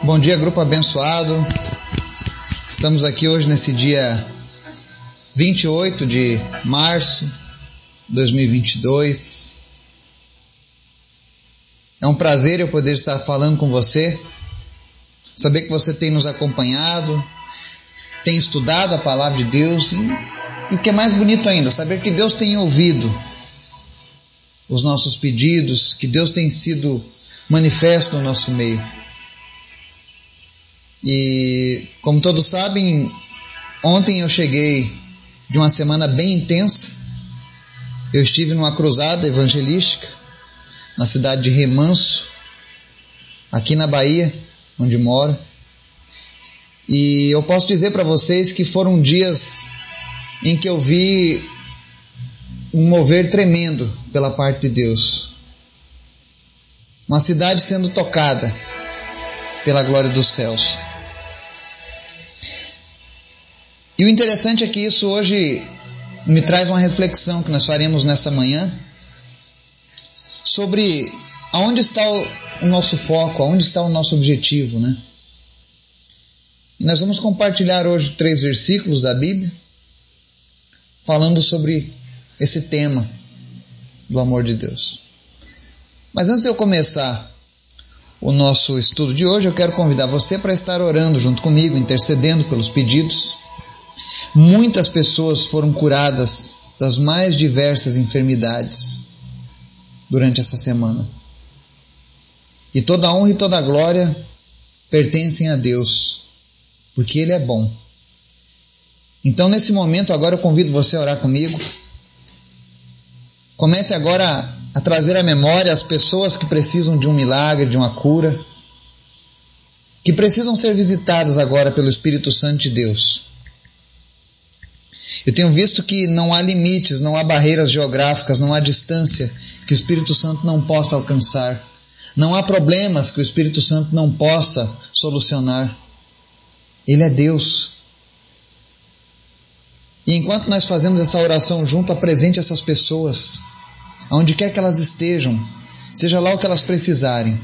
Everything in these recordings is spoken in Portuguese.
Bom dia, grupo abençoado. Estamos aqui hoje nesse dia 28 de março de 2022. É um prazer eu poder estar falando com você, saber que você tem nos acompanhado, tem estudado a palavra de Deus e, e o que é mais bonito ainda, saber que Deus tem ouvido os nossos pedidos, que Deus tem sido manifesto no nosso meio. E como todos sabem, ontem eu cheguei de uma semana bem intensa. Eu estive numa cruzada evangelística na cidade de Remanso, aqui na Bahia, onde moro. E eu posso dizer para vocês que foram dias em que eu vi um mover tremendo pela parte de Deus. Uma cidade sendo tocada pela glória dos céus. E o interessante é que isso hoje me traz uma reflexão que nós faremos nessa manhã sobre aonde está o nosso foco, aonde está o nosso objetivo, né? Nós vamos compartilhar hoje três versículos da Bíblia falando sobre esse tema do amor de Deus. Mas antes de eu começar o nosso estudo de hoje, eu quero convidar você para estar orando junto comigo, intercedendo pelos pedidos Muitas pessoas foram curadas das mais diversas enfermidades durante essa semana. E toda honra e toda glória pertencem a Deus, porque Ele é bom. Então, nesse momento, agora eu convido você a orar comigo. Comece agora a trazer à memória as pessoas que precisam de um milagre, de uma cura, que precisam ser visitadas agora pelo Espírito Santo de Deus. Eu tenho visto que não há limites, não há barreiras geográficas, não há distância que o Espírito Santo não possa alcançar. Não há problemas que o Espírito Santo não possa solucionar. Ele é Deus. E enquanto nós fazemos essa oração junto, apresente essas pessoas, aonde quer que elas estejam, seja lá o que elas precisarem,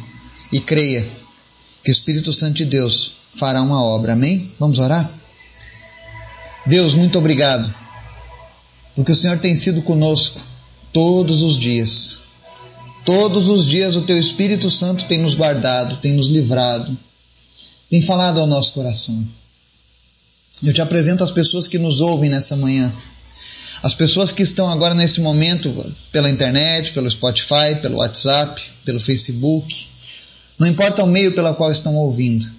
e creia que o Espírito Santo de Deus fará uma obra. Amém? Vamos orar? Deus, muito obrigado, porque o Senhor tem sido conosco todos os dias. Todos os dias o Teu Espírito Santo tem nos guardado, tem nos livrado, tem falado ao nosso coração. Eu te apresento as pessoas que nos ouvem nessa manhã, as pessoas que estão agora nesse momento pela internet, pelo Spotify, pelo WhatsApp, pelo Facebook. Não importa o meio pela qual estão ouvindo,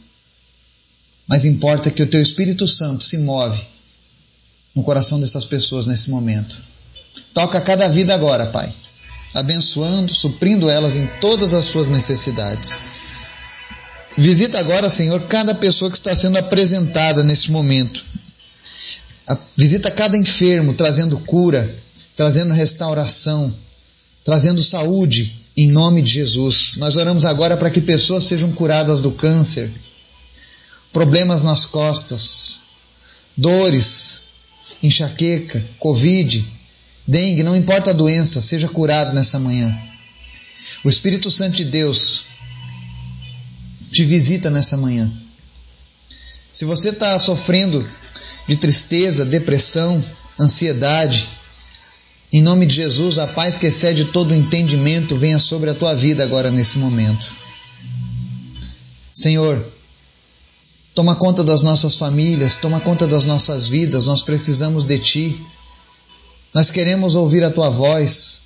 mas importa que o Teu Espírito Santo se move no coração dessas pessoas nesse momento. Toca cada vida agora, Pai, abençoando, suprindo elas em todas as suas necessidades. Visita agora, Senhor, cada pessoa que está sendo apresentada nesse momento. Visita cada enfermo, trazendo cura, trazendo restauração, trazendo saúde, em nome de Jesus. Nós oramos agora para que pessoas sejam curadas do câncer, problemas nas costas, dores, enxaqueca, covid, dengue, não importa a doença, seja curado nessa manhã. O Espírito Santo de Deus te visita nessa manhã. Se você está sofrendo de tristeza, depressão, ansiedade, em nome de Jesus, a paz que excede todo o entendimento venha sobre a tua vida agora nesse momento. Senhor, Toma conta das nossas famílias, toma conta das nossas vidas, nós precisamos de Ti. Nós queremos ouvir a Tua voz.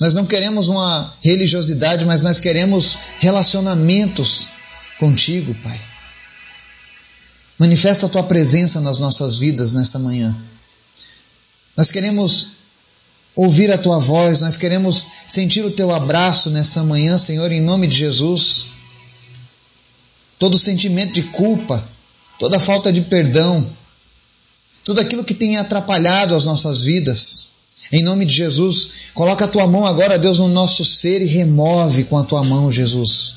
Nós não queremos uma religiosidade, mas nós queremos relacionamentos contigo, Pai. Manifesta a Tua presença nas nossas vidas nessa manhã. Nós queremos ouvir a Tua voz, nós queremos sentir o Teu abraço nessa manhã, Senhor, em nome de Jesus todo sentimento de culpa, toda falta de perdão, tudo aquilo que tem atrapalhado as nossas vidas. Em nome de Jesus, coloca a tua mão agora, Deus, no nosso ser e remove com a tua mão, Jesus,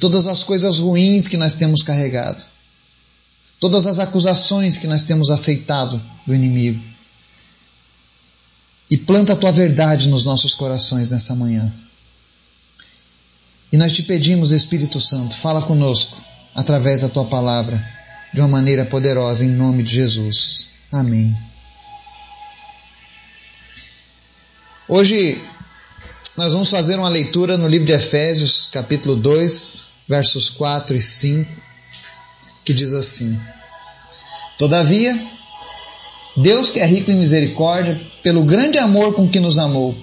todas as coisas ruins que nós temos carregado, todas as acusações que nós temos aceitado do inimigo. E planta a tua verdade nos nossos corações nessa manhã. E nós te pedimos, Espírito Santo, fala conosco através da tua palavra de uma maneira poderosa, em nome de Jesus. Amém. Hoje nós vamos fazer uma leitura no livro de Efésios, capítulo 2, versos 4 e 5, que diz assim: Todavia, Deus que é rico em misericórdia, pelo grande amor com que nos amou,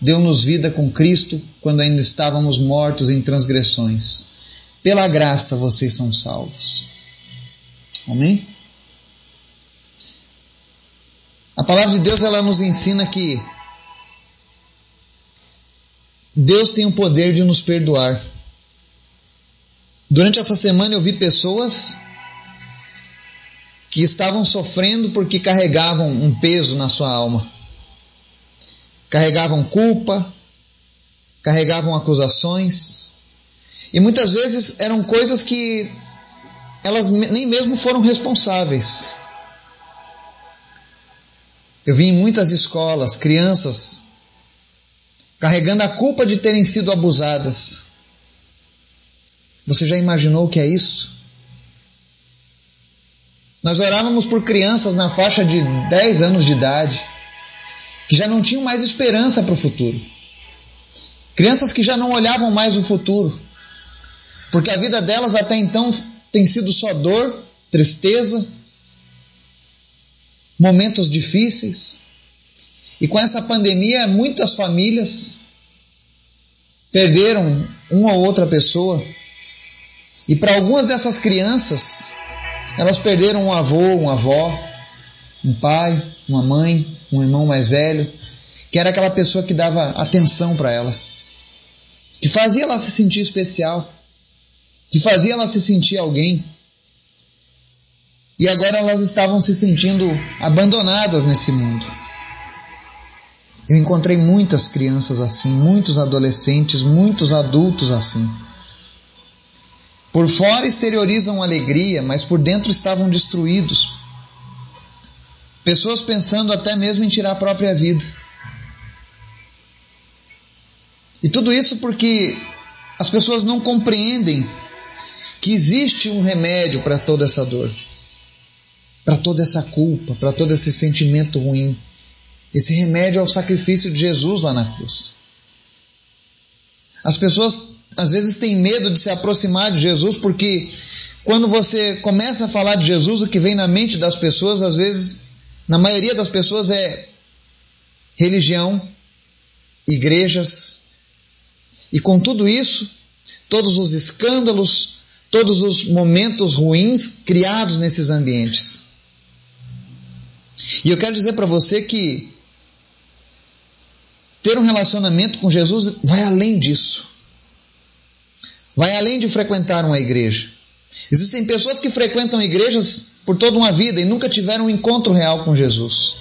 deu-nos vida com Cristo quando ainda estávamos mortos em transgressões. Pela graça vocês são salvos. Amém? A palavra de Deus ela nos ensina que Deus tem o poder de nos perdoar. Durante essa semana eu vi pessoas que estavam sofrendo porque carregavam um peso na sua alma. Carregavam culpa, carregavam acusações, e muitas vezes eram coisas que elas nem mesmo foram responsáveis. Eu vi em muitas escolas crianças carregando a culpa de terem sido abusadas. Você já imaginou o que é isso? Nós orávamos por crianças na faixa de 10 anos de idade que já não tinham mais esperança para o futuro. Crianças que já não olhavam mais o futuro. Porque a vida delas até então tem sido só dor, tristeza, momentos difíceis. E com essa pandemia, muitas famílias perderam uma ou outra pessoa. E para algumas dessas crianças, elas perderam um avô, uma avó, um pai, uma mãe, um irmão mais velho, que era aquela pessoa que dava atenção para ela, que fazia ela se sentir especial, que fazia ela se sentir alguém. E agora elas estavam se sentindo abandonadas nesse mundo. Eu encontrei muitas crianças assim, muitos adolescentes, muitos adultos assim. Por fora exteriorizam alegria, mas por dentro estavam destruídos. Pessoas pensando até mesmo em tirar a própria vida. E tudo isso porque as pessoas não compreendem que existe um remédio para toda essa dor, para toda essa culpa, para todo esse sentimento ruim. Esse remédio é o sacrifício de Jesus lá na cruz. As pessoas às vezes têm medo de se aproximar de Jesus porque quando você começa a falar de Jesus, o que vem na mente das pessoas, às vezes, na maioria das pessoas, é religião, igrejas. E com tudo isso, todos os escândalos, todos os momentos ruins criados nesses ambientes. E eu quero dizer para você que ter um relacionamento com Jesus vai além disso. Vai além de frequentar uma igreja. Existem pessoas que frequentam igrejas por toda uma vida e nunca tiveram um encontro real com Jesus.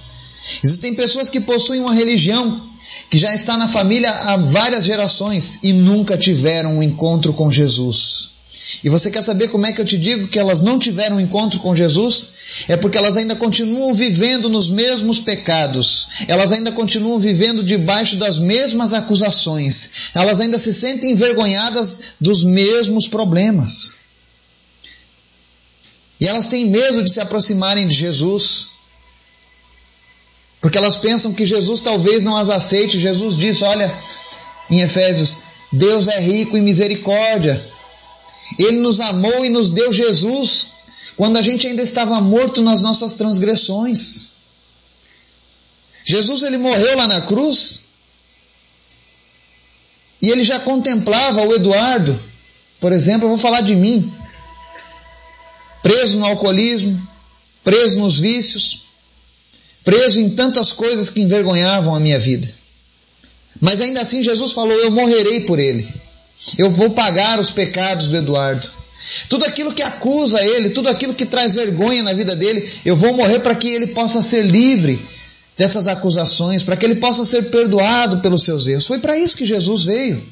Existem pessoas que possuem uma religião que já está na família há várias gerações e nunca tiveram um encontro com Jesus. E você quer saber como é que eu te digo que elas não tiveram um encontro com Jesus? É porque elas ainda continuam vivendo nos mesmos pecados, elas ainda continuam vivendo debaixo das mesmas acusações, elas ainda se sentem envergonhadas dos mesmos problemas. E elas têm medo de se aproximarem de Jesus, porque elas pensam que Jesus talvez não as aceite. Jesus disse: Olha, em Efésios, Deus é rico em misericórdia ele nos amou e nos deu Jesus quando a gente ainda estava morto nas nossas transgressões. Jesus ele morreu lá na cruz e ele já contemplava o Eduardo, por exemplo, eu vou falar de mim, preso no alcoolismo, preso nos vícios, preso em tantas coisas que envergonhavam a minha vida. Mas ainda assim Jesus falou: Eu morrerei por ele. Eu vou pagar os pecados do Eduardo. Tudo aquilo que acusa ele, tudo aquilo que traz vergonha na vida dele, eu vou morrer para que ele possa ser livre dessas acusações, para que ele possa ser perdoado pelos seus erros. Foi para isso que Jesus veio.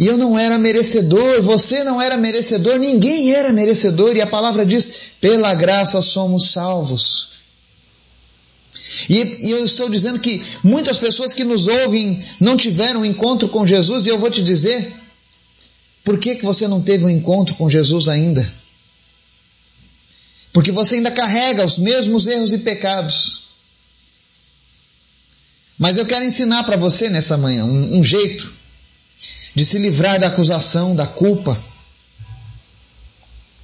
E eu não era merecedor, você não era merecedor, ninguém era merecedor, e a palavra diz: pela graça somos salvos. E, e, eu estou dizendo que muitas pessoas que nos ouvem não tiveram um encontro com Jesus, e eu vou te dizer: Por que, que você não teve um encontro com Jesus ainda? Porque você ainda carrega os mesmos erros e pecados. Mas eu quero ensinar para você nessa manhã um, um jeito de se livrar da acusação, da culpa,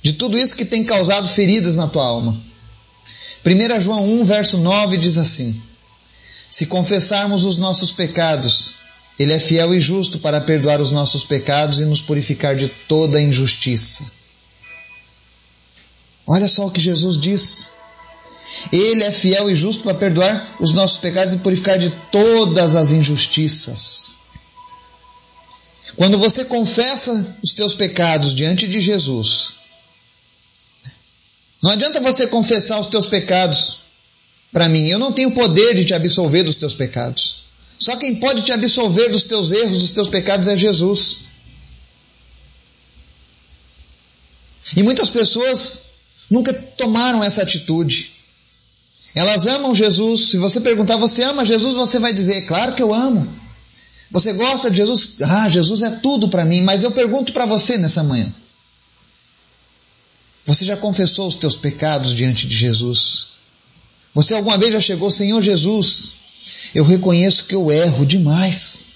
de tudo isso que tem causado feridas na tua alma. 1 João 1, verso 9 diz assim: Se confessarmos os nossos pecados, Ele é fiel e justo para perdoar os nossos pecados e nos purificar de toda injustiça. Olha só o que Jesus diz. Ele é fiel e justo para perdoar os nossos pecados e purificar de todas as injustiças. Quando você confessa os teus pecados diante de Jesus, não adianta você confessar os teus pecados para mim. Eu não tenho poder de te absolver dos teus pecados. Só quem pode te absolver dos teus erros, dos teus pecados é Jesus. E muitas pessoas nunca tomaram essa atitude. Elas amam Jesus. Se você perguntar, você ama Jesus? Você vai dizer, claro que eu amo. Você gosta de Jesus? Ah, Jesus é tudo para mim. Mas eu pergunto para você nessa manhã: você já confessou os teus pecados diante de Jesus? Você alguma vez já chegou, Senhor Jesus, eu reconheço que eu erro demais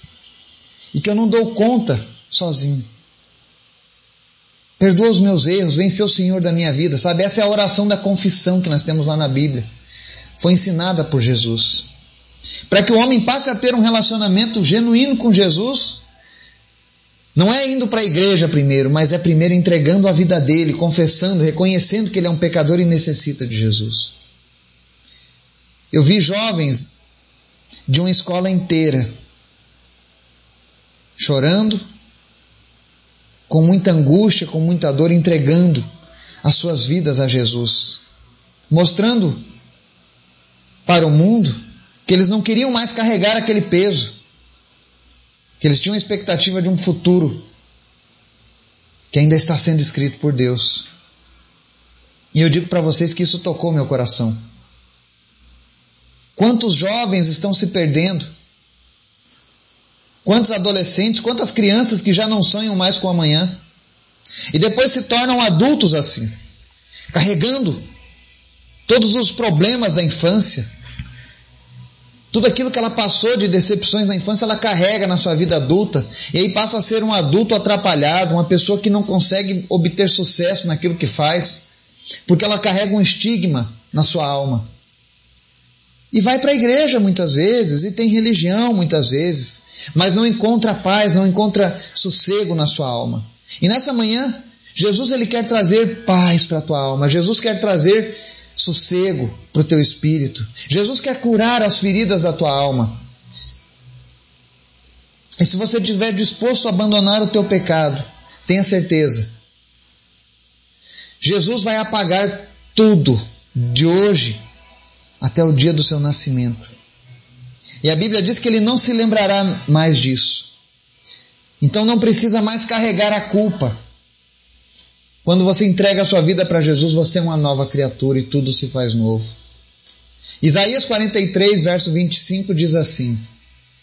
e que eu não dou conta sozinho. Perdoa os meus erros, vem o Senhor da minha vida, sabe? Essa é a oração da confissão que nós temos lá na Bíblia. Foi ensinada por Jesus. Para que o homem passe a ter um relacionamento genuíno com Jesus, não é indo para a igreja primeiro, mas é primeiro entregando a vida dele, confessando, reconhecendo que ele é um pecador e necessita de Jesus. Eu vi jovens de uma escola inteira chorando, com muita angústia, com muita dor, entregando as suas vidas a Jesus, mostrando para o mundo que eles não queriam mais carregar aquele peso que eles tinham a expectativa de um futuro que ainda está sendo escrito por Deus. E eu digo para vocês que isso tocou meu coração. Quantos jovens estão se perdendo? Quantos adolescentes, quantas crianças que já não sonham mais com amanhã? E depois se tornam adultos assim, carregando todos os problemas da infância, tudo aquilo que ela passou de decepções na infância, ela carrega na sua vida adulta. E aí passa a ser um adulto atrapalhado, uma pessoa que não consegue obter sucesso naquilo que faz, porque ela carrega um estigma na sua alma. E vai para a igreja muitas vezes, e tem religião muitas vezes, mas não encontra paz, não encontra sossego na sua alma. E nessa manhã, Jesus ele quer trazer paz para a tua alma, Jesus quer trazer sossego para o teu espírito. Jesus quer curar as feridas da tua alma. E se você estiver disposto a abandonar o teu pecado, tenha certeza. Jesus vai apagar tudo de hoje até o dia do seu nascimento. E a Bíblia diz que ele não se lembrará mais disso. Então não precisa mais carregar a culpa. Quando você entrega a sua vida para Jesus, você é uma nova criatura e tudo se faz novo. Isaías 43, verso 25 diz assim: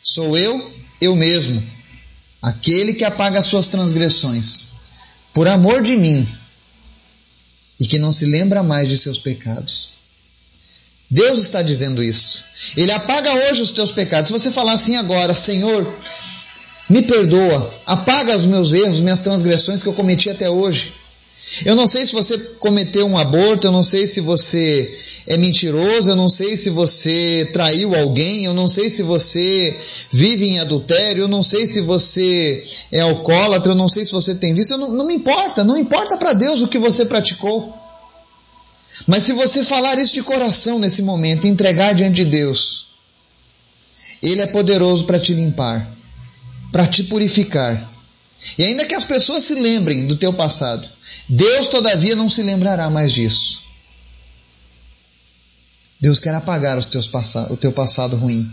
Sou eu, eu mesmo, aquele que apaga as suas transgressões, por amor de mim, e que não se lembra mais de seus pecados. Deus está dizendo isso. Ele apaga hoje os teus pecados. Se você falar assim agora, Senhor, me perdoa, apaga os meus erros, minhas transgressões que eu cometi até hoje. Eu não sei se você cometeu um aborto, eu não sei se você é mentiroso, eu não sei se você traiu alguém, eu não sei se você vive em adultério, eu não sei se você é alcoólatra, eu não sei se você tem vício, não, não me importa, não importa para Deus o que você praticou. Mas se você falar isso de coração nesse momento, entregar diante de Deus, Ele é poderoso para te limpar, para te purificar e ainda que as pessoas se lembrem do teu passado, Deus todavia não se lembrará mais disso. Deus quer apagar os teus o teu passado ruim.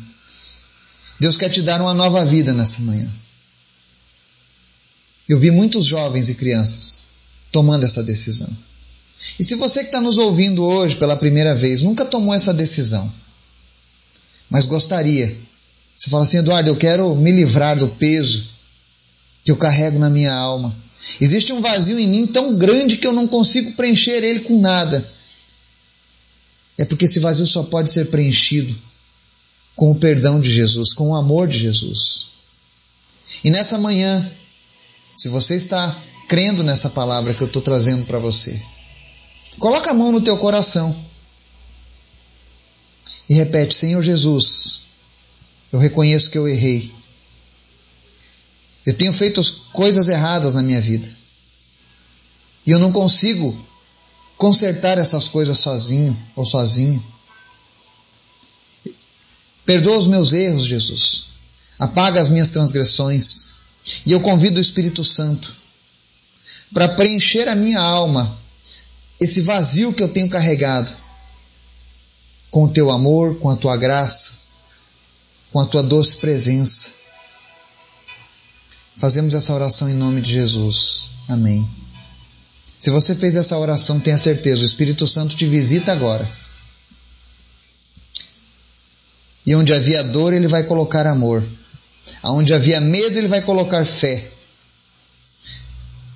Deus quer te dar uma nova vida nessa manhã. Eu vi muitos jovens e crianças tomando essa decisão. E se você que está nos ouvindo hoje pela primeira vez nunca tomou essa decisão, mas gostaria, você fala assim, Eduardo, eu quero me livrar do peso que eu carrego na minha alma. Existe um vazio em mim tão grande que eu não consigo preencher ele com nada. É porque esse vazio só pode ser preenchido com o perdão de Jesus, com o amor de Jesus. E nessa manhã, se você está crendo nessa palavra que eu estou trazendo para você, coloca a mão no teu coração e repete: Senhor Jesus, eu reconheço que eu errei. Eu tenho feito coisas erradas na minha vida. E eu não consigo consertar essas coisas sozinho ou sozinha. Perdoa os meus erros, Jesus. Apaga as minhas transgressões. E eu convido o Espírito Santo para preencher a minha alma, esse vazio que eu tenho carregado, com o teu amor, com a tua graça, com a tua doce presença. Fazemos essa oração em nome de Jesus. Amém. Se você fez essa oração, tenha certeza, o Espírito Santo te visita agora. E onde havia dor, ele vai colocar amor. Aonde havia medo, ele vai colocar fé.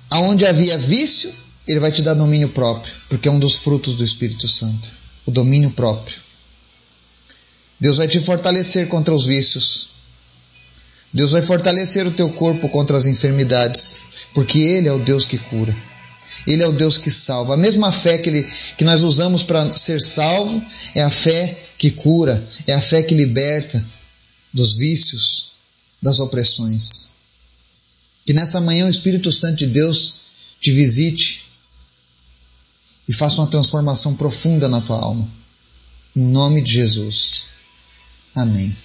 Aonde havia vício, ele vai te dar domínio próprio, porque é um dos frutos do Espírito Santo, o domínio próprio. Deus vai te fortalecer contra os vícios. Deus vai fortalecer o teu corpo contra as enfermidades, porque ele é o Deus que cura. Ele é o Deus que salva. A mesma fé que, ele, que nós usamos para ser salvo é a fé que cura, é a fé que liberta dos vícios, das opressões. Que nessa manhã o Espírito Santo de Deus te visite e faça uma transformação profunda na tua alma. Em nome de Jesus. Amém.